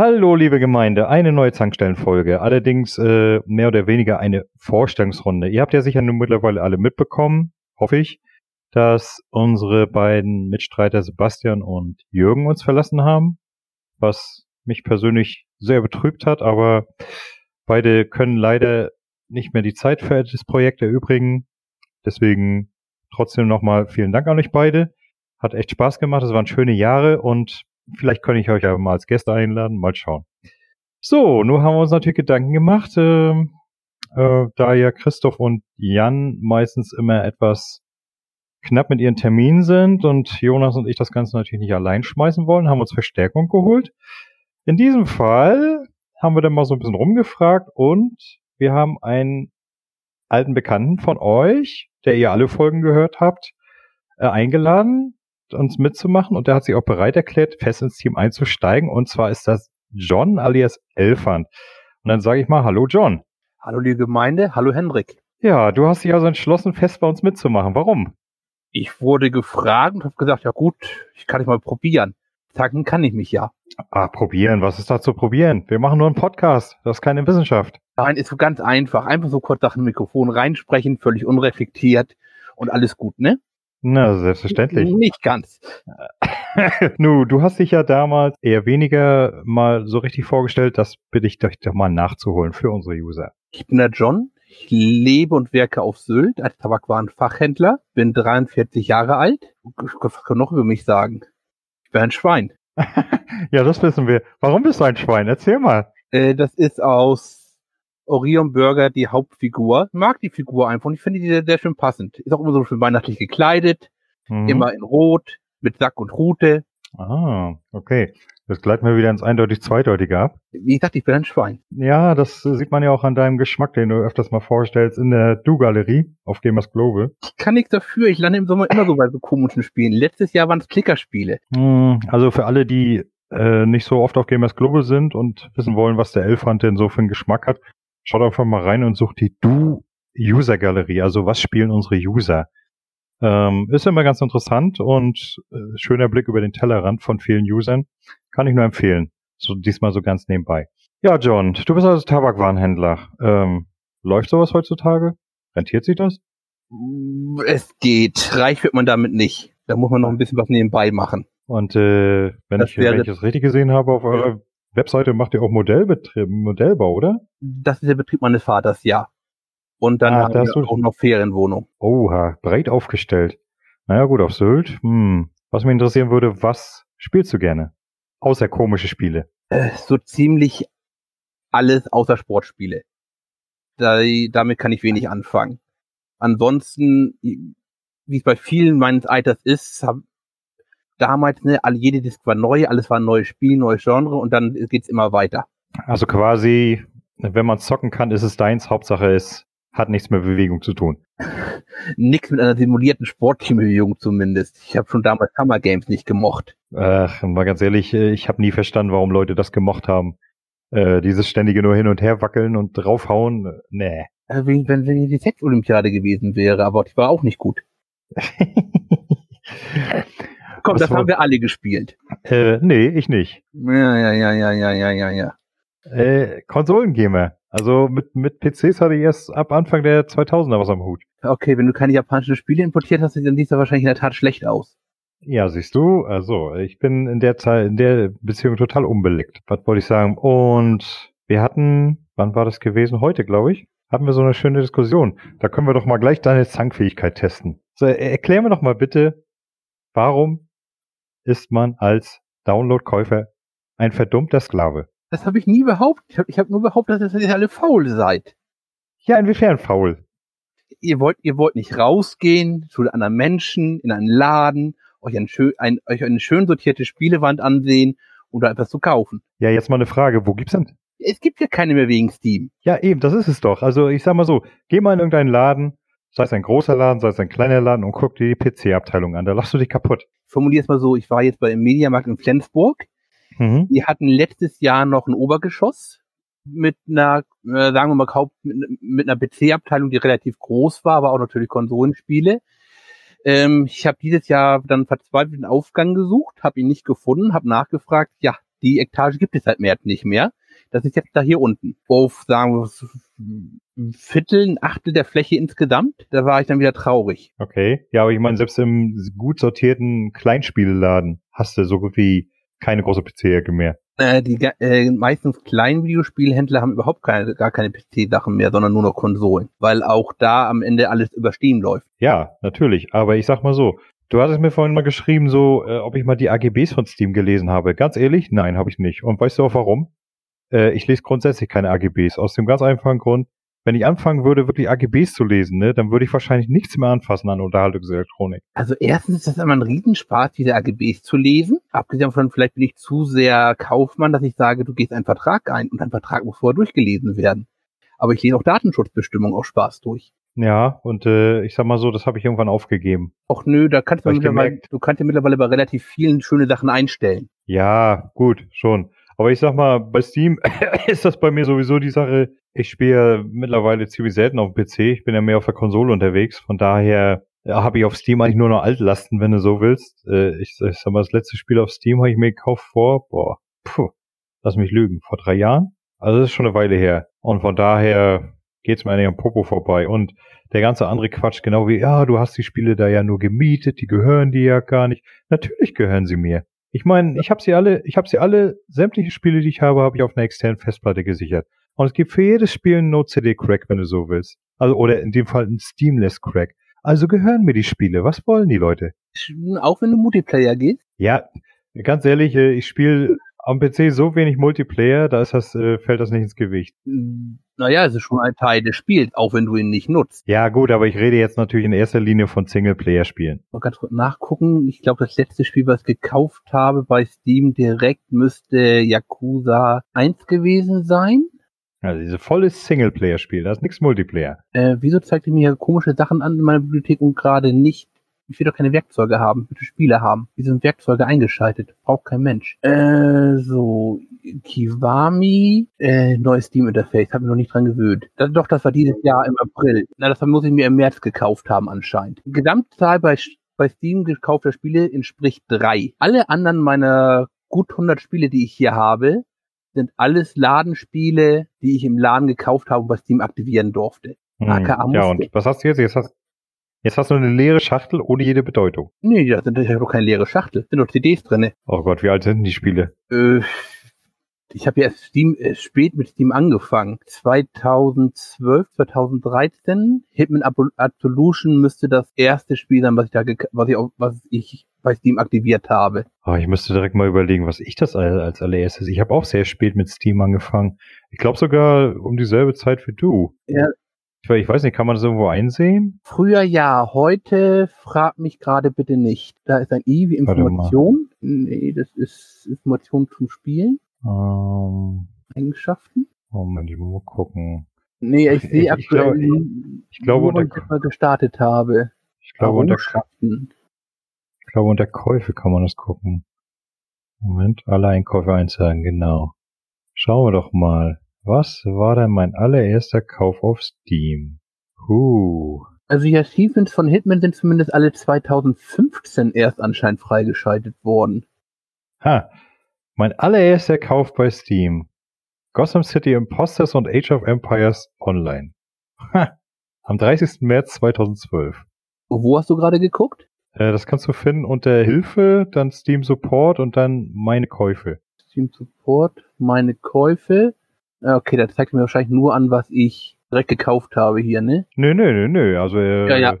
Hallo, liebe Gemeinde, eine neue Zankstellenfolge. Allerdings äh, mehr oder weniger eine Vorstellungsrunde. Ihr habt ja sicher nun mittlerweile alle mitbekommen, hoffe ich, dass unsere beiden Mitstreiter Sebastian und Jürgen uns verlassen haben, was mich persönlich sehr betrübt hat, aber beide können leider nicht mehr die Zeit für das Projekt erübrigen. Deswegen trotzdem nochmal vielen Dank an euch beide. Hat echt Spaß gemacht, es waren schöne Jahre und vielleicht kann ich euch ja mal als Gäste einladen, mal schauen. So, nun haben wir uns natürlich Gedanken gemacht, äh, äh, da ja Christoph und Jan meistens immer etwas knapp mit ihren Terminen sind und Jonas und ich das Ganze natürlich nicht allein schmeißen wollen, haben uns Verstärkung geholt. In diesem Fall haben wir dann mal so ein bisschen rumgefragt und wir haben einen alten Bekannten von euch, der ihr alle Folgen gehört habt, äh, eingeladen, uns mitzumachen und der hat sich auch bereit erklärt, fest ins Team einzusteigen und zwar ist das John alias Elfand. Und dann sage ich mal, hallo John. Hallo liebe Gemeinde, hallo Hendrik. Ja, du hast dich also entschlossen, fest bei uns mitzumachen. Warum? Ich wurde gefragt und habe gesagt, ja gut, ich kann ich mal probieren. Sagen kann ich mich ja. Ah, probieren, was ist da zu probieren? Wir machen nur einen Podcast, das ist keine Wissenschaft. Nein, ist so ganz einfach. Einfach so kurz nach dem Mikrofon reinsprechen, völlig unreflektiert und alles gut, ne? Na, selbstverständlich. Nicht ganz. nu, du hast dich ja damals eher weniger mal so richtig vorgestellt, das bitte ich dich doch mal nachzuholen für unsere User. Ich bin der John. Ich lebe und werke auf Sylt als Tabakwarenfachhändler, bin 43 Jahre alt. Was kann noch über mich sagen? Ich bin ein Schwein. ja, das wissen wir. Warum bist du ein Schwein? Erzähl mal. Äh, das ist aus Orion Burger die Hauptfigur. Ich mag die Figur einfach und ich finde die sehr, sehr schön passend. Ist auch immer so schön weihnachtlich gekleidet, mhm. immer in Rot, mit Sack und Rute. Ah, okay. Das gleitet mir wieder ins eindeutig Zweideutige ab. Wie gesagt, ich bin ein Schwein. Ja, das sieht man ja auch an deinem Geschmack, den du öfters mal vorstellst in der Du-Galerie auf Gamers Global. Ich kann nichts dafür. Ich lande im Sommer immer so bei so komischen Spielen. Letztes Jahr waren es Klickerspiele. Hm, also für alle, die äh, nicht so oft auf Gamers Global sind und wissen wollen, was der Elfant denn so für einen Geschmack hat, schaut einfach mal rein und sucht die Du-User-Galerie. Also was spielen unsere User? Ähm, ist immer ganz interessant und äh, schöner Blick über den Tellerrand von vielen Usern. Kann ich nur empfehlen. So diesmal so ganz nebenbei. Ja, John, du bist also Tabakwarenhändler. Ähm, läuft sowas heutzutage? Rentiert sich das? Es geht. Reich wird man damit nicht. Da muss man noch ein bisschen was nebenbei machen. Und äh, wenn, ich, wenn ich das richtig gesehen habe, auf eurer Webseite macht ihr auch Modellbetrieb, Modellbau, oder? Das ist der Betrieb meines Vaters, ja. Und dann ah, haben wir auch noch Ferienwohnung. Oha, breit aufgestellt. Naja gut, auf Sylt. Hm. Was mich interessieren würde, was spielst du gerne? Außer komische Spiele. Äh, so ziemlich alles außer Sportspiele. Da, damit kann ich wenig anfangen. Ansonsten, wie es bei vielen meines Alters ist, hab, damals, ne, alle, jede Disc war neu, alles war ein neues Spiel, neues Genre und dann geht's immer weiter. Also quasi, wenn man zocken kann, ist es deins, Hauptsache es hat nichts mit Bewegung zu tun. Nichts mit einer simulierten Sportteambewegung zumindest. Ich habe schon damals Summer Games nicht gemocht. Ach, mal ganz ehrlich, äh, ich habe nie verstanden, warum Leute das gemocht haben. Äh, dieses ständige nur hin und her wackeln und draufhauen, äh, nee. Äh, wenn, wenn, wenn die Sex-Olympiade gewesen wäre, aber die war auch nicht gut. Komm, das haben wir alle gespielt. Äh, nee, ich nicht. Ja, ja, ja, ja, ja, ja, ja, ja. Äh, Konsolengamer. Also mit, mit PCs hatte ich erst ab Anfang der 2000er was am Hut. Okay, wenn du keine japanischen Spiele importiert hast, dann sieht das wahrscheinlich in der Tat schlecht aus. Ja, siehst du, also ich bin in der Zeit, in der Beziehung total unbelegt. Was wollte ich sagen? Und wir hatten, wann war das gewesen? Heute, glaube ich, hatten wir so eine schöne Diskussion. Da können wir doch mal gleich deine Zankfähigkeit testen. So, erklär mir doch mal bitte, warum ist man als Download-Käufer ein verdummter Sklave? Das habe ich nie behauptet. Ich habe hab nur behauptet, dass ihr alle faul seid. Ja, inwiefern faul? Ihr wollt, ihr wollt nicht rausgehen zu anderen Menschen, in einen Laden, euch, ein schön, ein, euch eine schön sortierte Spielewand ansehen oder etwas zu kaufen. Ja, jetzt mal eine Frage. Wo gibt's denn? Es gibt ja keine mehr wegen Steam. Ja, eben, das ist es doch. Also ich sag mal so, geh mal in irgendeinen Laden, sei es ein großer Laden, sei es ein kleiner Laden und guck dir die PC-Abteilung an. Da lachst du dich kaputt. Formulier es mal so, ich war jetzt bei dem Mediamarkt in Flensburg Mhm. Die hatten letztes Jahr noch ein Obergeschoss mit einer, äh, sagen wir mal, Haupt, mit, mit einer PC-Abteilung, die relativ groß war, aber auch natürlich Konsolenspiele. Ähm, ich habe dieses Jahr dann verzweifelt einen Aufgang gesucht, habe ihn nicht gefunden, habe nachgefragt, ja, Die Etage gibt es seit März nicht mehr. Das ist jetzt da hier unten. Auf, sagen wir, Viertel, ein Achtel der Fläche insgesamt. Da war ich dann wieder traurig. Okay. Ja, aber ich meine, selbst im gut sortierten Kleinspielladen hast du so gut wie keine große PC-Ecke mehr. Äh, die äh, meistens kleinen Videospielhändler haben überhaupt keine, gar keine PC-Sachen mehr, sondern nur noch Konsolen, weil auch da am Ende alles über Steam läuft. Ja, natürlich. Aber ich sag mal so, du hattest mir vorhin mal geschrieben, so, äh, ob ich mal die AGBs von Steam gelesen habe. Ganz ehrlich, nein, habe ich nicht. Und weißt du auch warum? Äh, ich lese grundsätzlich keine AGBs. Aus dem ganz einfachen Grund, wenn ich anfangen würde, wirklich AGBs zu lesen, ne, dann würde ich wahrscheinlich nichts mehr anfassen an Unterhaltungselektronik. Also erstens ist das immer ein Riesenspaß, diese AGBs zu lesen. Abgesehen von, vielleicht bin ich zu sehr Kaufmann, dass ich sage, du gehst einen Vertrag ein und ein Vertrag muss vorher durchgelesen werden. Aber ich lese auch Datenschutzbestimmungen auch Spaß durch. Ja, und äh, ich sag mal so, das habe ich irgendwann aufgegeben. Och nö, da kannst du mittlerweile, du kannst ja mittlerweile bei relativ vielen schöne Sachen einstellen. Ja, gut, schon. Aber ich sag mal, bei Steam ist das bei mir sowieso die Sache, ich spiele mittlerweile ziemlich selten auf dem PC. Ich bin ja mehr auf der Konsole unterwegs. Von daher ja, habe ich auf Steam eigentlich nur noch Altlasten, wenn du so willst. Äh, ich, ich sag mal, das letzte Spiel auf Steam habe ich mir gekauft vor, boah, puh, lass mich lügen, vor drei Jahren? Also das ist schon eine Weile her. Und von daher geht's mir eigentlich am Popo vorbei. Und der ganze andere Quatsch, genau wie, ja, du hast die Spiele da ja nur gemietet, die gehören dir ja gar nicht. Natürlich gehören sie mir. Ich meine, ich habe sie alle, ich habe sie alle, sämtliche Spiele, die ich habe, habe ich auf einer externen Festplatte gesichert. Und es gibt für jedes Spiel einen No-CD-Crack, wenn du so willst. Also, oder in dem Fall ein Steamless-Crack. Also gehören mir die Spiele. Was wollen die Leute? Auch wenn du Multiplayer gehst? Ja, ganz ehrlich, äh, ich spiele am PC so wenig Multiplayer, da ist das, äh, fällt das nicht ins Gewicht. Naja, es ist schon ein Teil des Spiels, auch wenn du ihn nicht nutzt. Ja, gut, aber ich rede jetzt natürlich in erster Linie von Singleplayer-Spielen. Mal ganz kurz nachgucken. Ich glaube, das letzte Spiel, was ich gekauft habe bei Steam direkt, müsste Yakuza 1 gewesen sein. Also diese volles Singleplayer-Spiel, da ist nichts Multiplayer. Äh, wieso zeigt ihr mir komische Sachen an in meiner Bibliothek und gerade nicht? Ich will doch keine Werkzeuge haben, bitte Spiele haben. Wie sind Werkzeuge eingeschaltet? Braucht kein Mensch. Äh, so, Kiwami, äh, neues Steam-Interface, habe ich noch nicht dran gewöhnt. Das, doch, das war dieses Jahr im April. Na, das muss ich mir im März gekauft haben anscheinend. Gesamtzahl bei, bei Steam gekaufter Spiele entspricht drei. Alle anderen meiner gut 100 Spiele, die ich hier habe, sind alles Ladenspiele, die ich im Laden gekauft habe und bei Steam aktivieren durfte. Hm, ja, und was hast du jetzt? Jetzt hast, jetzt hast du eine leere Schachtel ohne jede Bedeutung. Nee, da sind ja doch keine leere Schachtel. Sind doch CDs drinne. Oh Gott, wie alt sind denn die Spiele? Äh, ich habe ja erst Steam, äh, spät mit Steam angefangen. 2012, 2013. Hitman Absolution müsste das erste Spiel sein, was ich da, was ich, was ich bei Steam aktiviert habe. Oh, ich müsste direkt mal überlegen, was ich das als allererstes. Ich habe auch sehr spät mit Steam angefangen. Ich glaube sogar um dieselbe Zeit wie du. Ja. Ich, ich weiß nicht, kann man das irgendwo einsehen? Früher ja, heute frag mich gerade bitte nicht. Da ist ein I wie Information. Nee, das ist Information zum Spielen. Ähm, Eigenschaften. Moment, ich muss mal gucken. Nee, ich, sehe aktuell, ich, ich glaube, wo ich mal gestartet habe. Ich glaube, unter, ich glaube, unter Käufe kann man das gucken. Moment, alle Einkäufe einsagen, genau. Schauen wir doch mal. Was war denn mein allererster Kauf auf Steam? Huh. Also die Achievements von Hitman sind zumindest alle 2015 erst anscheinend freigeschaltet worden. Ha, mein allererster Kauf bei Steam. Gotham City Imposters und Age of Empires Online. Ha, am 30. März 2012. Wo hast du gerade geguckt? Äh, das kannst du finden unter Hilfe, dann Steam Support und dann meine Käufe. Steam Support, meine Käufe. Okay, das zeigt mir wahrscheinlich nur an, was ich direkt gekauft habe hier, ne? Nö, nö, nö, nö. Also, äh, ja, ja.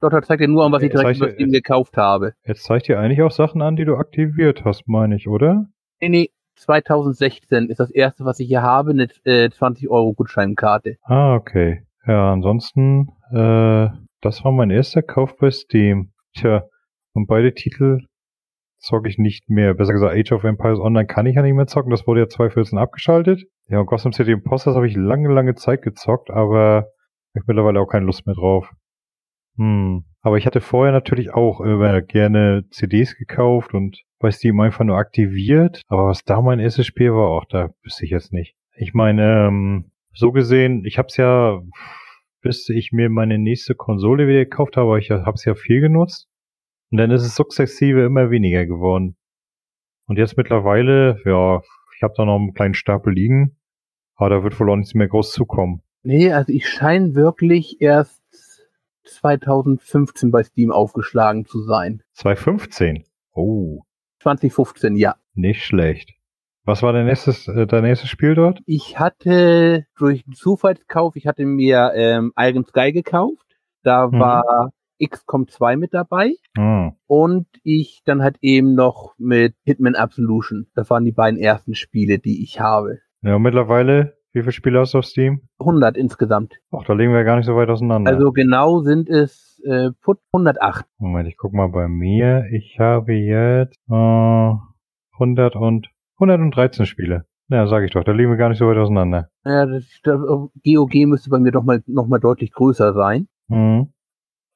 Doch, das zeigt dir nur an, was ich direkt bei Steam gekauft habe. Jetzt zeigt dir eigentlich auch Sachen an, die du aktiviert hast, meine ich, oder? Nee, nee, 2016 ist das erste, was ich hier habe, eine äh, 20 Euro Gutscheinkarte. Ah, okay. Ja, ansonsten, äh, das war mein erster Kauf bei Steam. Tja, und beide Titel zocke ich nicht mehr. Besser gesagt, Age of Empires Online kann ich ja nicht mehr zocken. Das wurde ja 2014 abgeschaltet. Ja, und Gotham City Imposters habe ich lange, lange Zeit gezockt, aber ich mittlerweile auch keine Lust mehr drauf. Hm. Aber ich hatte vorher natürlich auch äh, gerne CDs gekauft und bei Steam einfach nur aktiviert. Aber was da mein erstes Spiel war, auch da wüsste ich jetzt nicht. Ich meine, ähm, so gesehen, ich habe es ja, bis ich mir meine nächste Konsole wieder gekauft habe, ich habe es ja viel genutzt. Und dann ist es sukzessive immer weniger geworden. Und jetzt mittlerweile, ja, ich habe da noch einen kleinen Stapel liegen, aber da wird wohl auch nichts mehr groß zukommen. Nee, also ich scheine wirklich erst 2015 bei Steam aufgeschlagen zu sein. 2015? Oh. 2015, ja. Nicht schlecht. Was war dein nächstes, äh, dein nächstes Spiel dort? Ich hatte durch einen Zufallskauf, ich hatte mir ähm, Iron Sky gekauft. Da mhm. war XCOM 2 mit dabei. Mhm. Und ich dann halt eben noch mit Hitman Absolution. Das waren die beiden ersten Spiele, die ich habe. Ja, mittlerweile wie viele Spiele hast du auf Steam? 100 insgesamt. Ach, da liegen wir gar nicht so weit auseinander. Also genau sind es äh, 108. Moment, ich guck mal bei mir. Ich habe jetzt äh, 100 und 113 Spiele. Ja, sag ich doch, da liegen wir gar nicht so weit auseinander. Ja, das, das GOG müsste bei mir doch mal, noch mal deutlich größer sein. Mhm.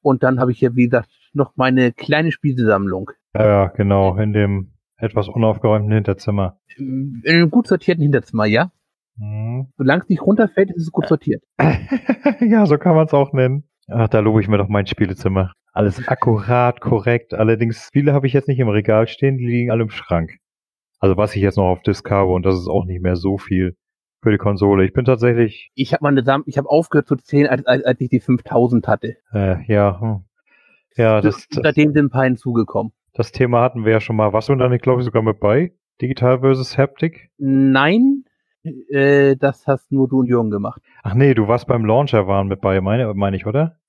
Und dann habe ich ja, wie gesagt, noch meine kleine Spielsammlung. Ja, ja, genau, in dem etwas unaufgeräumten Hinterzimmer. In einem gut sortierten Hinterzimmer, ja. Mhm. Solange es nicht runterfällt, ist es gut sortiert. ja, so kann man es auch nennen. Ach, da lobe ich mir doch mein Spielezimmer. Alles akkurat, korrekt. Allerdings, viele habe ich jetzt nicht im Regal stehen, die liegen alle im Schrank. Also was ich jetzt noch auf Disk habe und das ist auch nicht mehr so viel für die Konsole. Ich bin tatsächlich. Ich habe meine Sam ich habe aufgehört zu zählen, als, als, als ich die 5000 hatte. Äh, ja, hm. ja, das. Seitdem sind ein paar hinzugekommen. Das Thema hatten wir ja schon mal. Was und dann, ich glaube, sogar mit bei? Digital versus Haptic? Nein, äh, das hast nur du und Jürgen gemacht. Ach nee, du warst beim Launcher waren mit bei, meine, meine ich, oder?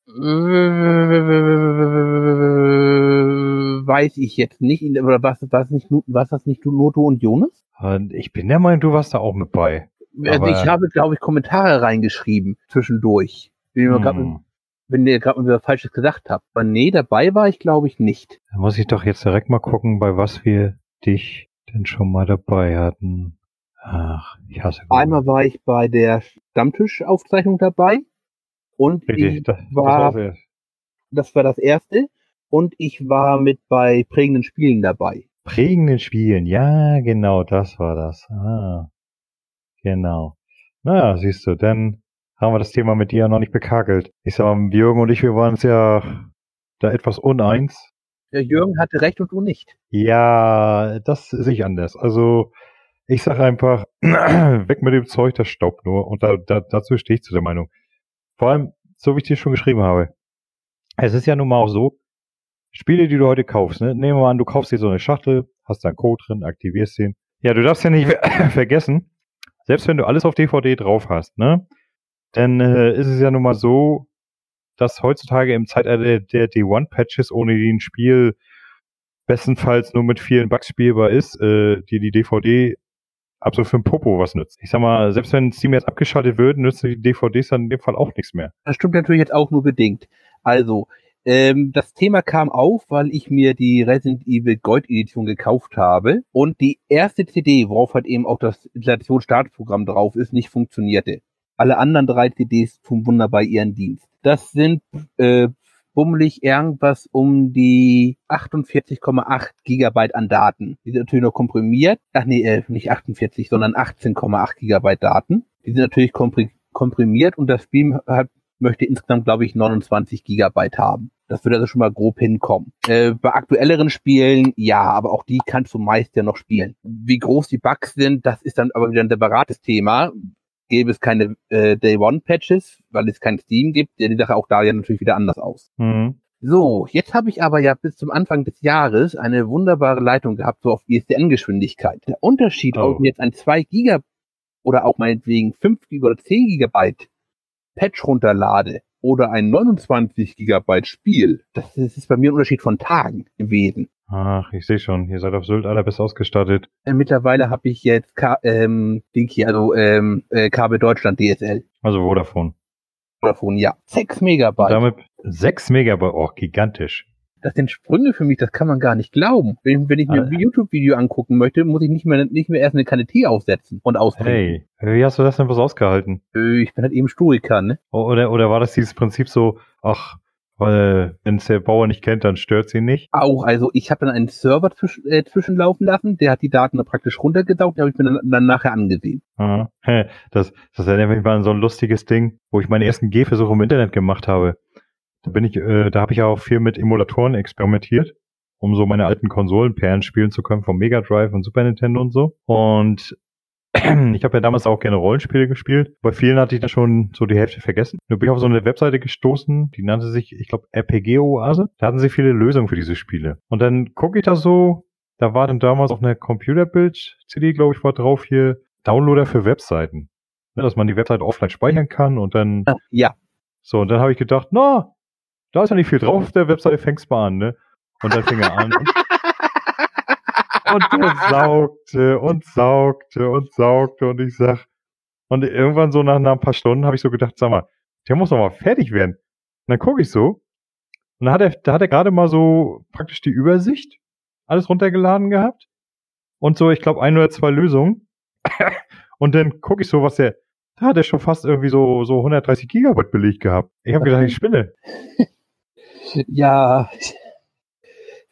Weiß ich jetzt nicht. Oder was, was, nicht, was das nicht nur du und Jonas? Ich bin der Meinung, du warst da auch mit bei. Also ich habe, glaube ich, Kommentare reingeschrieben zwischendurch. Wenn hm. Wenn ihr gerade mal was Falsches gesagt habt. Aber nee, dabei war ich, glaube ich, nicht. Da muss ich doch jetzt direkt mal gucken, bei was wir dich denn schon mal dabei hatten. Ach, ich hasse Google. Einmal war ich bei der Stammtischaufzeichnung dabei und Richtig, ich das, war, das, das war das erste und ich war mit bei prägenden Spielen dabei. Prägenden Spielen, ja, genau, das war das. Ah, genau. Naja, siehst du, dann haben wir das Thema mit dir noch nicht bekakelt. Ich sag mal, Jürgen und ich, wir waren uns ja da etwas uneins. Der Jürgen hatte recht und du nicht. Ja, das sehe ich anders. Also, ich sage einfach, weg mit dem Zeug, das staubt nur. Und da, da, dazu stehe ich zu der Meinung. Vor allem, so wie ich dir schon geschrieben habe. Es ist ja nun mal auch so, Spiele, die du heute kaufst, ne? nehmen wir mal an, du kaufst dir so eine Schachtel, hast da einen Code drin, aktivierst den. Ja, du darfst ja nicht vergessen, selbst wenn du alles auf DVD drauf hast, ne, dann äh, ist es ja nun mal so, dass heutzutage im Zeitalter der D1-Patches, ohne die ein Spiel bestenfalls nur mit vielen Bugs spielbar ist, äh, die die DVD absolut für ein Popo was nützt. Ich sag mal, selbst wenn Steam jetzt abgeschaltet wird, nützen die DVDs dann in dem Fall auch nichts mehr. Das stimmt natürlich jetzt auch nur bedingt. Also, ähm, das Thema kam auf, weil ich mir die Resident Evil Gold Edition gekauft habe und die erste CD, worauf halt eben auch das Installationsstartprogramm drauf ist, nicht funktionierte. Alle anderen drei CDs tun wunderbar ihren Dienst. Das sind äh, bummelig irgendwas um die 48,8 Gigabyte an Daten. Die sind natürlich noch komprimiert. Ach nee, äh, nicht 48, sondern 18,8 Gigabyte Daten. Die sind natürlich komprimiert und das Spiel hat, möchte insgesamt, glaube ich, 29 Gigabyte haben. Das würde also schon mal grob hinkommen. Äh, bei aktuelleren Spielen, ja, aber auch die kannst du meist ja noch spielen. Wie groß die Bugs sind, das ist dann aber wieder ein separates Thema gäbe es keine äh, Day-One-Patches, weil es kein Steam gibt, sieht die Sache auch da ja natürlich wieder anders aus. Mhm. So, jetzt habe ich aber ja bis zum Anfang des Jahres eine wunderbare Leitung gehabt, so auf ISDN-Geschwindigkeit. Der Unterschied, oh. ob ich jetzt ein 2 Giga oder auch meinetwegen 5 Giga oder 10 Gigabyte Patch runterlade oder ein 29 Gigabyte Spiel, das ist, das ist bei mir ein Unterschied von Tagen gewesen. Ach, ich sehe schon, ihr seid auf Sylt allerbest ausgestattet. Äh, mittlerweile habe ich jetzt K ähm, Ding hier, also ähm, äh, Kabel Deutschland DSL. Also Vodafone. Vodafone, ja. 6 Megabyte. Und damit 6 Megabyte, oh, gigantisch. Das sind Sprünge für mich, das kann man gar nicht glauben. Wenn, wenn ich mir ah. ein YouTube-Video angucken möchte, muss ich nicht mehr, nicht mehr erst eine Kanne Tee aufsetzen und ausbringen. Hey, wie hast du das denn was ausgehalten? Äh, ich bin halt eben Stoiker, ne? Oder, oder war das dieses Prinzip so, ach, weil wenn es der Bauer nicht kennt, dann stört sie nicht. Auch, also ich habe dann einen Server zwisch, äh, zwischenlaufen lassen, der hat die Daten dann praktisch runtergesaugt, die habe ich mir dann, dann nachher angesehen. Aha. Das, das erinnert mich mal an so ein lustiges Ding, wo ich meine ersten Gehversuche im Internet gemacht habe. Da bin ich, äh, da habe ich auch viel mit Emulatoren experimentiert. um so meine alten Konsolenperlen spielen zu können vom Mega Drive und Super Nintendo und so. Und ich habe ja damals auch gerne Rollenspiele gespielt. Bei vielen hatte ich da schon so die Hälfte vergessen. Nur bin ich auf so eine Webseite gestoßen, die nannte sich, ich glaube, RPG Oase. Da hatten sie viele Lösungen für diese Spiele. Und dann gucke ich da so, da war dann damals auch eine Computerbild-CD, glaube ich, war drauf hier, Downloader für Webseiten. Ne, dass man die Webseite offline speichern kann und dann. Ja. So, und dann habe ich gedacht, na, da ist ja nicht viel drauf auf der Webseite, fängst mal an, ne? Und dann fing er an. Und der saugte und saugte und saugte und ich sag, und irgendwann so nach, nach ein paar Stunden habe ich so gedacht, sag mal, der muss doch mal fertig werden. Und dann gucke ich so, und da hat er, da hat er gerade mal so praktisch die Übersicht alles runtergeladen gehabt und so, ich glaube, ein oder zwei Lösungen. und dann gucke ich so, was der, da hat er schon fast irgendwie so, so 130 Gigabyte belegt gehabt. Ich habe gedacht, ich spinne. ja,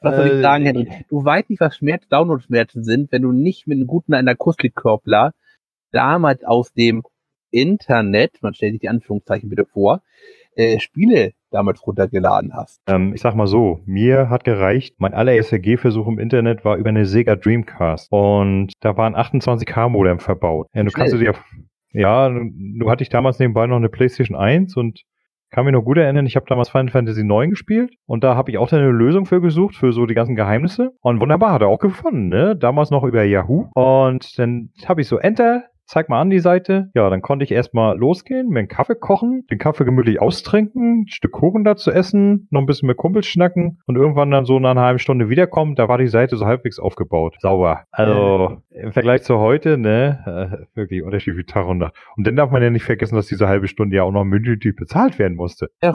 was soll ich äh, sagen, Henry? Du weißt nicht, was Schmerz, Download-Schmerzen sind, wenn du nicht mit einem guten einer Akustikkoppler damals aus dem Internet, man stellt sich die Anführungszeichen bitte vor, äh, Spiele damals runtergeladen hast. Ähm, ich sag mal so, mir hat gereicht, mein allererster G-Versuch im Internet war über eine Sega Dreamcast und da waren 28K Modem verbaut. Ja, du kannst du dir ja, du hatte ich damals nebenbei noch eine PlayStation 1 und kann mich noch gut erinnern, ich habe damals Final Fantasy 9 gespielt und da habe ich auch dann eine Lösung für gesucht, für so die ganzen Geheimnisse. Und wunderbar, hat er auch gefunden, ne? Damals noch über Yahoo. Und dann habe ich so Enter, zeig mal an die Seite. Ja, dann konnte ich erstmal losgehen, mir einen Kaffee kochen, den Kaffee gemütlich austrinken, ein Stück Kuchen dazu essen, noch ein bisschen mit Kumpels schnacken und irgendwann dann so nach einer halben Stunde wiederkommen, da war die Seite so halbwegs aufgebaut. Sauber. Also im Vergleich zu heute, ne, äh, wirklich unterschiedlich wie Tag und Nacht. Und dann darf man ja nicht vergessen, dass diese halbe Stunde ja auch noch mündlich bezahlt werden musste. Ja,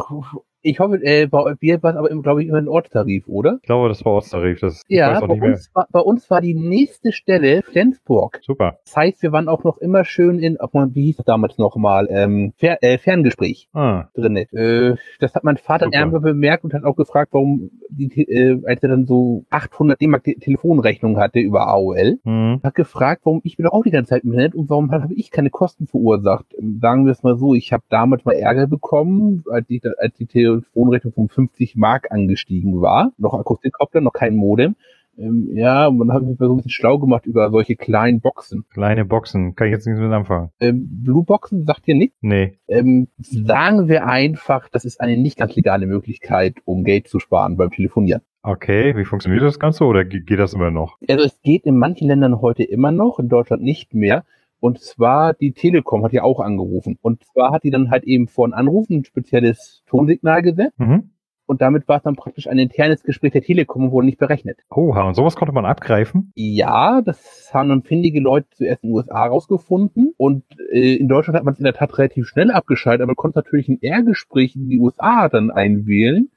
ich hoffe, äh, bei dir war es aber, glaube ich, immer ein Ortstarif, oder? Ich glaube, das war Ortstarif. Das, ja, bei uns, war, bei uns war die nächste Stelle Flensburg. Super. Das heißt, wir waren auch noch immer schön in, wie hieß das damals nochmal, ähm, Fer äh, Ferngespräch ah. drin. Äh, das hat mein Vater irgendwann bemerkt und hat auch gefragt, warum, die, äh, als er dann so 800 D-Mark Telefonrechnung hatte über AOL, mhm. hat gefragt, warum ich bin doch auch die ganze Zeit im Internet und warum habe ich keine Kosten verursacht. Sagen wir es mal so, ich habe damals mal Ärger bekommen, als, ich, als die Tele Telefonrechnung von 50 Mark angestiegen war. Noch Akustikkoppler, noch kein Modem. Ähm, ja, und dann habe ich mich so ein bisschen schlau gemacht über solche kleinen Boxen. Kleine Boxen, kann ich jetzt nichts mit anfangen. Ähm, Blue Boxen sagt dir nichts? Nee. Ähm, sagen wir einfach, das ist eine nicht ganz legale Möglichkeit, um Geld zu sparen beim Telefonieren. Okay, wie funktioniert das Ganze oder geht das immer noch? Also es geht in manchen Ländern heute immer noch, in Deutschland nicht mehr. Und zwar die Telekom hat ja auch angerufen. Und zwar hat die dann halt eben vor einen Anruf ein spezielles Tonsignal gesetzt. Mhm. Und damit war es dann praktisch ein internes Gespräch der Telekom und wurde nicht berechnet. Oha, und sowas konnte man abgreifen? Ja, das haben dann findige Leute zuerst in den USA rausgefunden. Und äh, in Deutschland hat man es in der Tat relativ schnell abgeschaltet, aber man konnte natürlich ein R-Gespräch in die USA dann einwählen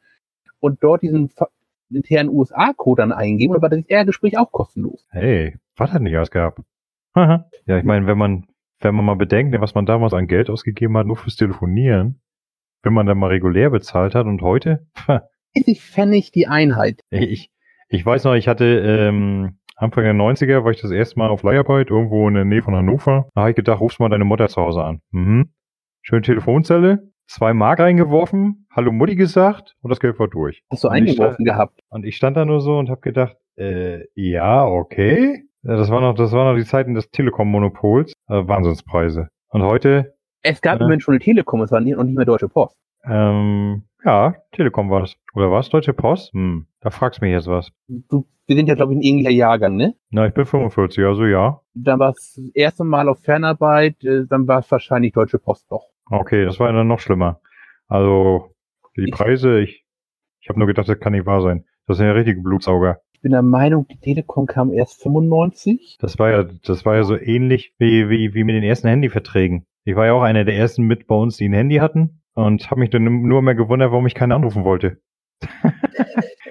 und dort diesen internen USA-Code dann eingeben. Und dann war das R-Gespräch auch kostenlos. Hey, was hat nicht ausgehabt? Ja, ich meine, wenn man, wenn man mal bedenkt, was man damals an Geld ausgegeben hat, nur fürs Telefonieren, wenn man dann mal regulär bezahlt hat und heute? 30 Pfennig die Einheit. Ich, ich weiß noch, ich hatte ähm, Anfang der 90er war ich das erste Mal auf Leiharbeit, irgendwo in der Nähe von Hannover. Da habe ich gedacht, rufst mal deine Mutter zu Hause an. Mhm. Schön Telefonzelle, zwei Mark reingeworfen, Hallo Mutti gesagt und das Geld war durch. Hast du eingeworfen stand, gehabt? Und ich stand da nur so und habe gedacht, äh, ja, okay. Das war noch, das waren noch die Zeiten des Telekom-Monopols. Äh, Wahnsinnspreise. Und heute? Es gab äh, schon eine Telekom, es war nicht, noch nicht mehr Deutsche Post. Ähm, ja, Telekom war das. Oder was? Deutsche Post? Hm, da fragst du mich jetzt was. Du, wir sind ja, glaube ich, ein ähnlicher Jahrgang, ne? Na, ich bin 45, also ja. Dann war es das erste Mal auf Fernarbeit, äh, dann war es wahrscheinlich Deutsche Post doch. Okay, das war dann noch schlimmer. Also, die Preise, ich, ich habe nur gedacht, das kann nicht wahr sein. Das sind ja richtige Blutsauger bin der Meinung, die Telekom kam erst 95. Das war ja, das war ja so ähnlich wie, wie, wie mit den ersten Handyverträgen. Ich war ja auch einer der ersten mit bei uns, die ein Handy hatten und habe mich dann nur mehr gewundert, warum ich keinen anrufen wollte.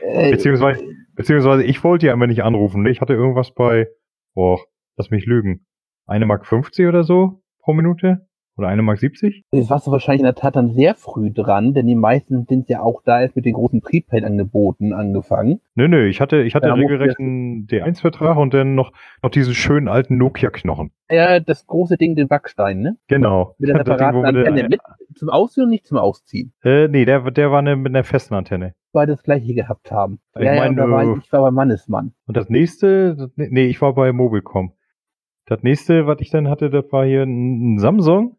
Äh, beziehungsweise, beziehungsweise ich wollte ja immer nicht anrufen. Ich hatte irgendwas bei, boah, lass mich lügen, eine Mark 50 oder so pro Minute. Oder 1,70 Mark? 70? Jetzt warst du wahrscheinlich in der Tat dann sehr früh dran, denn die meisten sind ja auch da erst mit den großen Prepaid-Angeboten angefangen. Nö, nö, ich hatte, ich hatte Ja, regelrecht einen D1-Vertrag und dann noch, noch diesen schönen alten Nokia-Knochen. Ja, das große Ding, den Backstein, ne? Genau. Mit der Ding, separaten den- Antenne mit zum Ausziehen und nicht zum Ausziehen. Äh, nee, der, der war eine, mit einer festen Antenne. Weil das gleiche gehabt haben. Ich ja, ja, mein, da war äh, ich, ich war bei Mannesmann. Und das nächste, das, nee, ich war bei Mobilcom. Das nächste, was ich dann hatte, das war hier ein Samsung.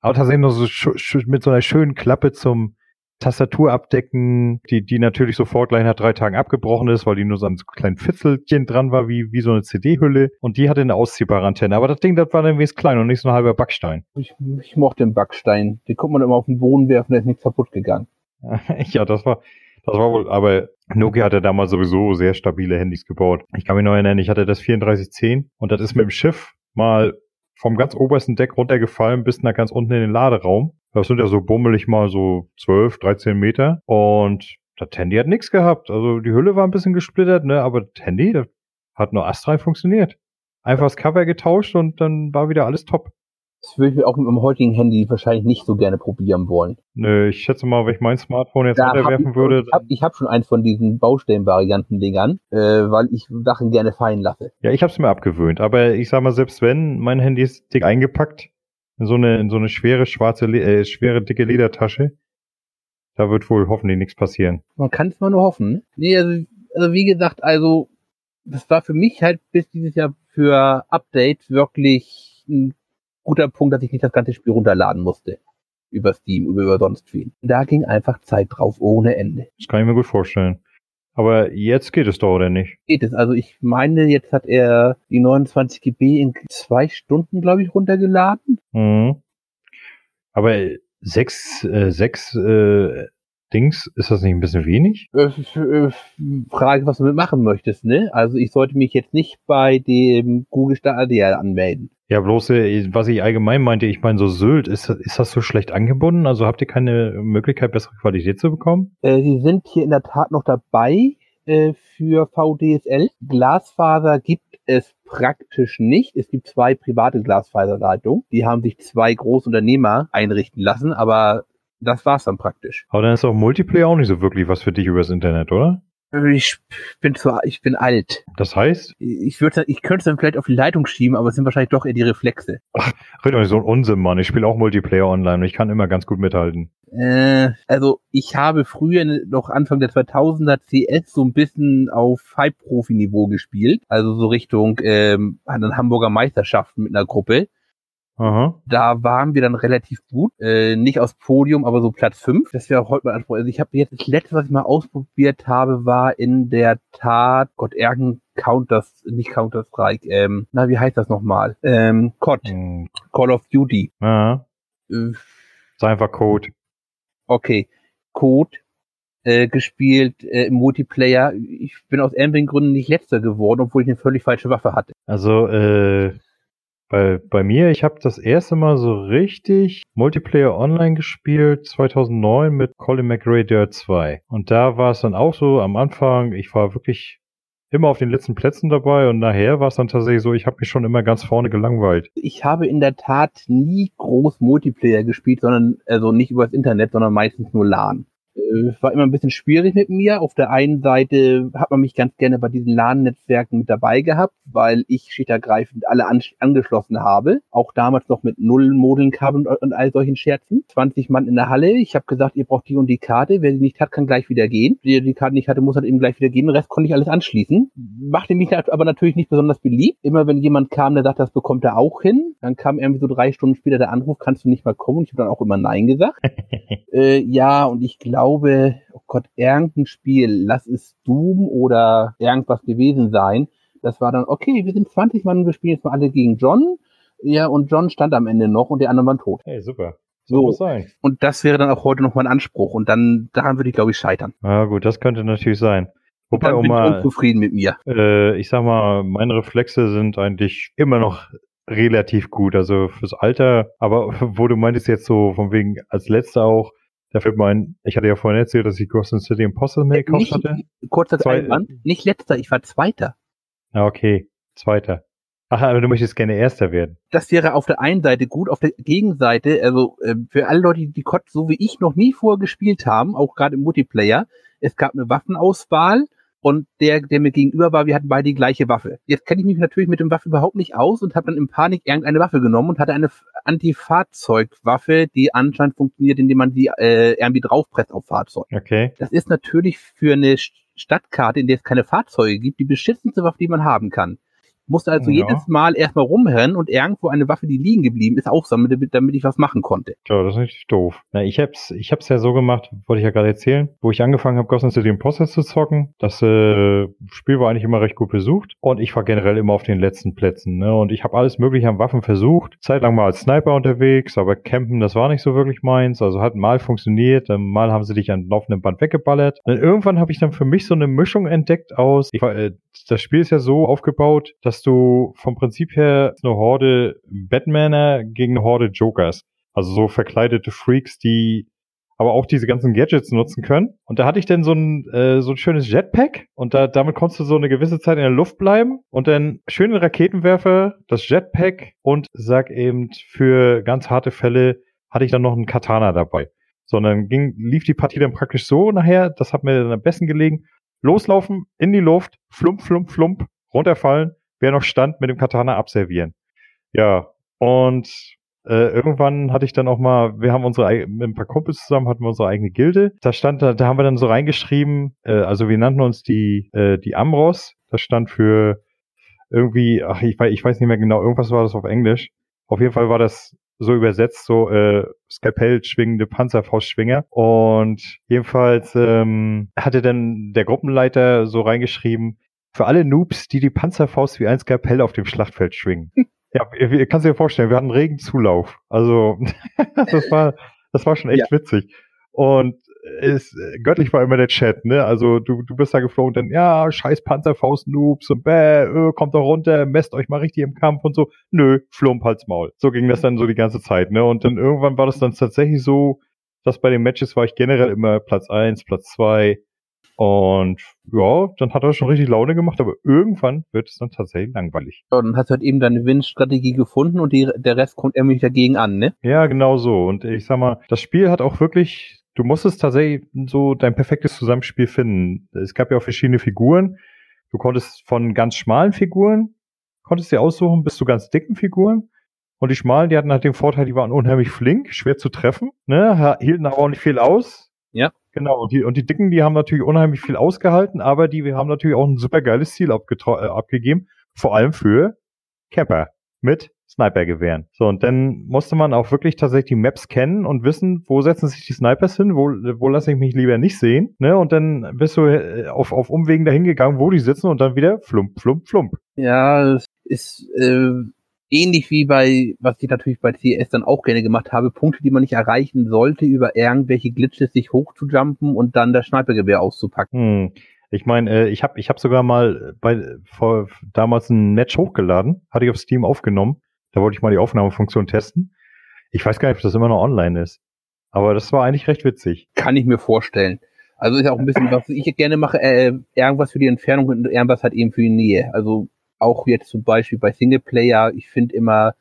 Aber tatsächlich noch so mit so einer schönen Klappe zum Tastatur abdecken, die, die natürlich sofort gleich nach drei Tagen abgebrochen ist, weil die nur so ein kleines Fitzelchen dran war, wie, wie so eine CD-Hülle. Und die hatte eine ausziehbare Antenne. Aber das Ding, das war dann wenigstens klein und nicht so ein halber Backstein. Ich, ich mochte den Backstein. Den konnte man immer auf den Boden werfen, da ist nichts kaputt gegangen. ja, das war, das war wohl, aber Nokia hatte damals sowieso sehr stabile Handys gebaut. Ich kann mich noch erinnern, ich hatte das 3410 und das ist mit dem Schiff mal vom ganz obersten Deck runtergefallen bis nach ganz unten in den Laderaum. Das sind ja so bummelig mal so 12, 13 Meter und das Handy hat nichts gehabt. Also die Hülle war ein bisschen gesplittert, ne, aber das Handy, das hat nur astrein funktioniert. Einfach das Cover getauscht und dann war wieder alles top. Das würde ich auch mit meinem heutigen Handy wahrscheinlich nicht so gerne probieren wollen. Nö, ich schätze mal, wenn ich mein Smartphone jetzt Da hab runterwerfen ich, würde, Ich habe hab schon eins von diesen Baustellen-Varianten-Dingern, äh, weil ich Sachen gerne fallen lasse. Ja, ich habe es mir abgewöhnt. Aber ich sag mal, selbst wenn, mein Handy ist dick eingepackt in so eine, in so eine schwere schwarze, äh, schwere dicke Ledertasche, da wird wohl hoffentlich nichts passieren. Man kann es mal nur hoffen. ne? Nee, also, also wie gesagt, also das war für mich halt bis dieses Jahr für Updates wirklich ein guter Punkt, dass ich nicht das ganze Spiel runterladen musste. Über Steam, über, über sonst wen. Da ging einfach Zeit drauf ohne Ende. Das kann ich mir gut vorstellen. Aber jetzt geht es doch, oder nicht? Geht es. Also ich meine, jetzt hat er die 29 GB in zwei Stunden, glaube ich, runtergeladen. Mhm. Aber sechs, äh, sechs äh, Dings, ist das nicht ein bisschen wenig? Äh, äh, Frage, was du mitmachen möchtest, ne? Also ich sollte mich jetzt nicht bei dem Google Stadia anmelden. Ja, bloß, äh, was ich allgemein meinte, ich meine, so Sylt, ist, ist das so schlecht angebunden? Also habt ihr keine Möglichkeit, bessere Qualität zu bekommen? Äh, sie sind hier in der Tat noch dabei äh, für VDSL. Glasfaser gibt es praktisch nicht. Es gibt zwei private Glasfaserleitungen. Die haben sich zwei Großunternehmer einrichten lassen, aber das war's dann praktisch. Aber dann ist auch Multiplayer auch nicht so wirklich was für dich übers Internet, oder? Ich bin zu, ich bin alt. Das heißt, Ich würde, ich könnte es dann vielleicht auf die Leitung schieben, aber es sind wahrscheinlich doch eher die Reflexe. red doch nicht so ein Unsinn, Mann. Ich spiele auch Multiplayer online und ich kann immer ganz gut mithalten. Äh, also ich habe früher noch Anfang der 2000er CS so ein bisschen auf Halbprofi-Niveau gespielt, also so Richtung ähm, an den Hamburger Meisterschaften mit einer Gruppe. Aha. Da waren wir dann relativ gut, äh, nicht aus Podium, aber so Platz 5. Das wäre heute mal Anspruch. Also ich habe jetzt das letzte, was ich mal ausprobiert habe, war in der Tat Gott Ergen Counter, nicht Counter Strike. Ähm, na wie heißt das nochmal? Ähm, COD, Hm. Call of Duty. Ja. Äh, Ist einfach Code. okay, Code äh, gespielt äh, im Multiplayer. Ich bin aus irgendwelchen Gründen nicht letzter geworden, obwohl ich eine völlig falsche Waffe hatte. Also, äh, bei, bei mir, ich habe das erste Mal so richtig Multiplayer online gespielt, 2009 mit Colin McRae Dirt 2. Und da war es dann auch so am Anfang, ich war wirklich immer auf den letzten Plätzen dabei und nachher war es dann tatsächlich so, ich habe mich schon immer ganz vorne gelangweilt. Ich habe in der Tat nie groß Multiplayer gespielt, sondern also nicht übers Internet, sondern meistens nur LAN. Äh, war immer ein bisschen schwierig mit mir. Auf der einen Seite hat man mich ganz gerne bei diesen LAN-Netzwerken mit dabei gehabt, weil ich schickergreifend alle an angeschlossen habe. Auch damals noch mit null Modelnkabeln und, und all solchen Scherzen. 20 Mann in der Halle. Ich habe gesagt, ihr braucht die und die Karte. Wer die nicht hat, kann gleich wieder gehen. Wer die Karte nicht hatte, muss halt eben gleich wieder gehen. Den Rest konnte ich alles anschließen. Machte mich aber natürlich nicht besonders beliebt. Immer wenn jemand kam, der sagt, das bekommt er auch hin, dann kam irgendwie so drei Stunden später der Anruf, kannst du nicht mal kommen? Und ich habe dann auch immer Nein gesagt. Äh, ja, und ich glaube, oh Gott, irgendein Spiel, lass es Doom oder irgendwas gewesen sein. Das war dann, okay, wir sind 20 Mann, wir spielen jetzt mal alle gegen John. Ja, und John stand am Ende noch und die anderen waren tot. Hey, super. So. muss sein. Und das wäre dann auch heute noch mein Anspruch. Und dann, daran würde ich, glaube ich, scheitern. Ja gut, das könnte natürlich sein. Wobei, dann bin ich mal, unzufrieden mit mir. äh, ich sag mal, meine Reflexe sind eigentlich immer noch relativ gut, also fürs Alter. Aber wo du meintest jetzt so von wegen als letzter auch, da fällt mir ein, ich hatte ja vorhin erzählt, dass ich Ghost in the City Impossible mir gekauft Nicht, hatte. kurzer Einwand, nicht letzter, ich war Zweiter. Ja, okay, zweiter. Ach, aber du möchtest gerne Erster werden. Das wäre auf der einen Seite gut, auf der Gegenseite, also äh, für alle Leute, die COD so wie ich noch nie vorher gespielt haben, auch gerade im Multiplayer, es gab eine Waffenauswahl und der, der mir gegenüber war, wir hatten beide die gleiche Waffe. Jetzt kenne ich mich natürlich mit dem Waffe überhaupt nicht aus und habe dann in Panik irgendeine Waffe genommen und hatte eine Antifahrzeugwaffe, die anscheinend funktioniert, indem man die äh, irgendwie draufpresst auf Fahrzeug. Okay. Das ist natürlich für eine Stadtkarte, in der es keine Fahrzeuge gibt, die beschissenste Waffe, die man haben kann musste also ja. jedes Mal erstmal rumrennen und irgendwo eine Waffe, die liegen geblieben ist, aufsammeln, damit, damit ich was machen konnte. Ja, das ist natürlich doof. Na, ich hab's, ich hab's ja so gemacht, wollte ich ja gerade erzählen, wo ich angefangen habe, Ghost City Imposters zu zocken. Das äh, Spiel war eigentlich immer recht gut besucht und ich war generell immer auf den letzten Plätzen. Ne? Und ich habe alles mögliche an Waffen versucht. Zeitlang mal als Sniper unterwegs, aber Campen, das war nicht so wirklich meins. Also hat mal funktioniert, mal haben sie dich an laufendem Band weggeballert. Und irgendwann habe ich dann für mich so eine Mischung entdeckt aus, ich war, äh, das Spiel ist ja so aufgebaut, dass du vom Prinzip her eine Horde Batmaner gegen eine Horde Jokers. Also so verkleidete Freaks, die aber auch diese ganzen Gadgets nutzen können. Und da hatte ich dann so ein, äh, so ein schönes Jetpack und da, damit konntest du so eine gewisse Zeit in der Luft bleiben und dann schönen Raketenwerfer, das Jetpack und sag eben für ganz harte Fälle hatte ich dann noch einen Katana dabei. Sondern ging, lief die Partie dann praktisch so nachher, das hat mir dann am besten gelegen, loslaufen, in die Luft, flump, flump, flump, runterfallen, wer noch stand, mit dem Katana abservieren. Ja, und äh, irgendwann hatte ich dann auch mal, wir haben unsere, mit ein paar Kumpels zusammen, hatten wir unsere eigene Gilde. Da stand, da, da haben wir dann so reingeschrieben, äh, also wir nannten uns die, äh, die Amros. Das stand für irgendwie, ach, ich weiß, ich weiß nicht mehr genau, irgendwas war das auf Englisch. Auf jeden Fall war das so übersetzt, so äh, Skalpell schwingende Panzerfaustschwinger. Und jedenfalls ähm, hatte dann der Gruppenleiter so reingeschrieben, für alle Noobs, die die Panzerfaust wie ein Skalpell auf dem Schlachtfeld schwingen. ja, ihr, kannst dir vorstellen, wir hatten regen Zulauf. Also das war, das war schon echt ja. witzig. Und ist göttlich war immer der Chat, ne? Also du, du bist da geflogen, dann ja, scheiß Panzerfaust-Noobs und bäh, öh, kommt doch runter, messt euch mal richtig im Kampf und so. Nö, flump halt's Maul. So ging das dann so die ganze Zeit, ne? Und dann irgendwann war das dann tatsächlich so, dass bei den Matches war ich generell immer Platz eins, Platz zwei und ja, dann hat er schon richtig Laune gemacht, aber irgendwann wird es dann tatsächlich langweilig. Ja, dann hast du halt eben deine Win-Strategie gefunden und die, der Rest kommt irgendwie dagegen an, ne? Ja, genau so. Und ich sag mal, das Spiel hat auch wirklich du musstest tatsächlich so dein perfektes Zusammenspiel finden. Es gab ja auch verschiedene Figuren. Du konntest von ganz schmalen Figuren, konntest dir aussuchen, bis zu ganz dicken Figuren. Und die schmalen, die hatten halt den Vorteil, die waren unheimlich flink, schwer zu treffen, ne, hielten aber auch nicht viel aus. Ja. Genau, und die, und die Dicken, die haben natürlich unheimlich viel ausgehalten, aber die wir haben natürlich auch ein super geiles Ziel äh, abgegeben, vor allem für Camper mit Sniper-Gewehren. So, und dann musste man auch wirklich tatsächlich die Maps kennen und wissen, wo setzen sich die Snipers hin, wo, wo lasse ich mich lieber nicht sehen. Ne? Und dann bist du äh, auf, auf Umwegen dahin gegangen, wo die sitzen und dann wieder flump, flump, flump. Ja, es ist äh, ähnlich wie bei, was ich natürlich bei CS dann auch gerne gemacht habe, Punkte, die man nicht erreichen sollte, über irgendwelche Glitches sich hochzujumpen und dann das Snipergewehr auszupacken. Hm. Ich meine, äh, ich habe ich hab sogar mal bei vor damals ein Match hochgeladen, hatte ich auf Steam aufgenommen da wollte ich mal die Aufnahmefunktion testen. Ich weiß gar nicht, ob das immer noch online ist. Aber das war eigentlich recht witzig. Kann ich mir vorstellen. Also ist ja auch ein bisschen, was ich gerne mache, äh, irgendwas für die Entfernung und irgendwas halt eben für die Nähe. Also auch jetzt zum Beispiel bei Singleplayer, ich finde immer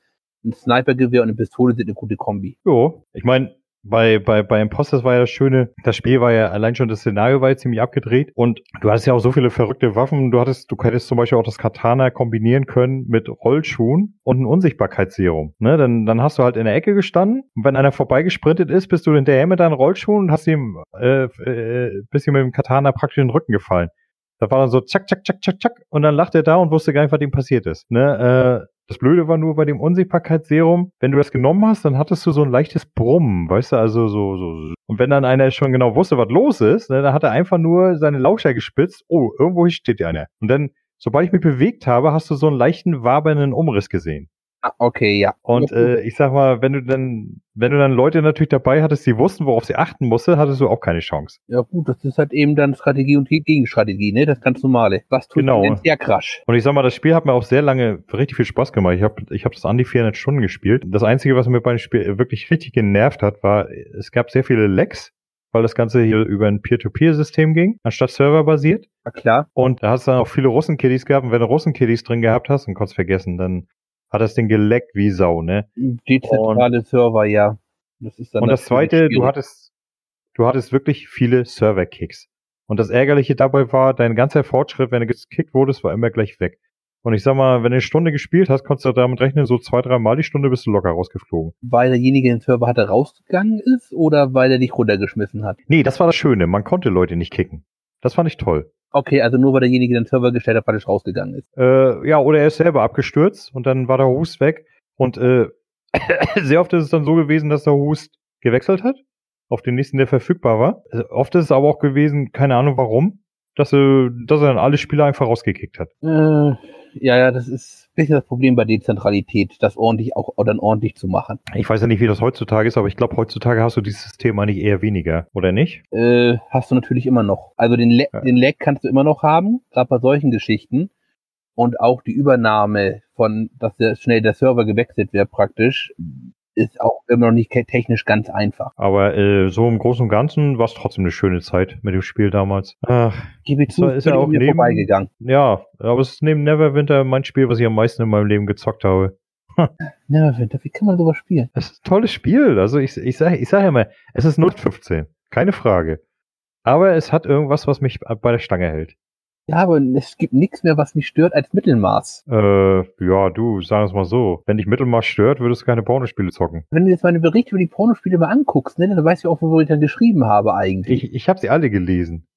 ein Snipergewehr und eine Pistole sind eine gute Kombi. Jo, ich meine, bei, bei, bei Imposters war ja das Schöne, das Spiel war ja allein schon das Szenario war ja ziemlich abgedreht und du hattest ja auch so viele verrückte Waffen. Du hattest, du hättest zum Beispiel auch das Katana kombinieren können mit Rollschuhen und ein Unsichtbarkeitsserum. Ne? Dann, dann hast du halt in der Ecke gestanden und wenn einer vorbeigesprintet ist, bist du hinterher mit deinen Rollschuhen und hast ihm äh, äh, bisschen mit dem Katana praktisch in den Rücken gefallen. Da war dann so zack, zack, zack, zack, zack und dann lacht er da und wusste gar nicht, was ihm passiert ist. Ne? Äh, das Blöde war nur bei dem Unsichtbarkeitsserum, wenn du das genommen hast, dann hattest du so ein leichtes Brummen, weißt du, also so, so. Und wenn dann einer schon genau wusste, was los ist, ne, dann hat er einfach nur seine Lauscher gespitzt, oh, irgendwo steht ja einer. Und dann, sobald ich mich bewegt habe, hast du so einen leichten wabernden Umriss gesehen. Ah, okay, ja. Und äh, ich sag mal, wenn du dann, wenn du dann Leute natürlich dabei hattest, die wussten, worauf sie achten musste, hattest du auch keine Chance. Ja gut, das ist halt eben dann Strategie und Gegenstrategie, ne? Das ganz normale. Was tut genau. denn der Crash? Und ich sag mal, das Spiel hat mir auch sehr lange richtig viel Spaß gemacht. Ich habe ich hab das an die 400 Stunden gespielt. Das Einzige, was mir bei dem Spiel wirklich richtig genervt hat, war, es gab sehr viele Lecks weil das Ganze hier über ein Peer-to-Peer-System ging, anstatt serverbasiert. Na klar. Und da hast du dann auch viele Russenkiddies gehabt. Und wenn du Russenkiddies drin gehabt hast und konntest vergessen, dann hat das Ding geleckt wie Sau, ne? Dezentrale Server, ja. Das ist dann und das zweite, du hattest, du hattest wirklich viele Server-Kicks. Und das Ärgerliche dabei war, dein ganzer Fortschritt, wenn du gekickt wurdest, war immer gleich weg. Und ich sag mal, wenn du eine Stunde gespielt hast, konntest du damit rechnen, so zwei, drei Mal die Stunde bist du locker rausgeflogen. Weil derjenige den Server hatte rausgegangen ist oder weil er dich runtergeschmissen hat? Nee, das war das Schöne. Man konnte Leute nicht kicken. Das fand ich toll. Okay, also nur weil derjenige den Server gestellt hat, falsch rausgegangen ist. Äh, ja, oder er ist selber abgestürzt und dann war der Host weg. Und äh, sehr oft ist es dann so gewesen, dass der Host gewechselt hat auf den nächsten, der verfügbar war. Also oft ist es aber auch gewesen, keine Ahnung warum, dass er, dass er dann alle Spieler einfach rausgekickt hat. Äh, ja, ja, das ist ein bisschen das Problem bei Dezentralität, das ordentlich auch dann ordentlich zu machen. Ich weiß ja nicht, wie das heutzutage ist, aber ich glaube, heutzutage hast du dieses System eigentlich eher weniger, oder nicht? Äh, hast du natürlich immer noch. Also den, Le ja. den Lag kannst du immer noch haben, gerade bei solchen Geschichten. Und auch die Übernahme von, dass der, schnell der Server gewechselt wird praktisch, ist auch immer noch nicht technisch ganz einfach. Aber äh, so im Großen und Ganzen war es trotzdem eine schöne Zeit mit dem Spiel damals. Ach, Gebe zu, ist ja auch neben, vorbeigegangen. Ja, aber es ist neben Neverwinter mein Spiel, was ich am meisten in meinem Leben gezockt habe. Neverwinter, wie kann man sowas spielen? Es ist ein tolles Spiel. Also ich, ich sage ich sag ja mal, es ist 015. Keine Frage. Aber es hat irgendwas, was mich bei der Stange hält. Ja, aber es gibt nichts mehr, was mich stört als Mittelmaß. Äh, ja, du, sag es mal so. Wenn dich Mittelmaß stört, würdest du keine Pornospiele zocken. Wenn du jetzt meine Berichte über die Pornospiele mal anguckst, ne, dann weißt du auch, wo ich dann geschrieben habe eigentlich. Ich, ich habe sie alle gelesen.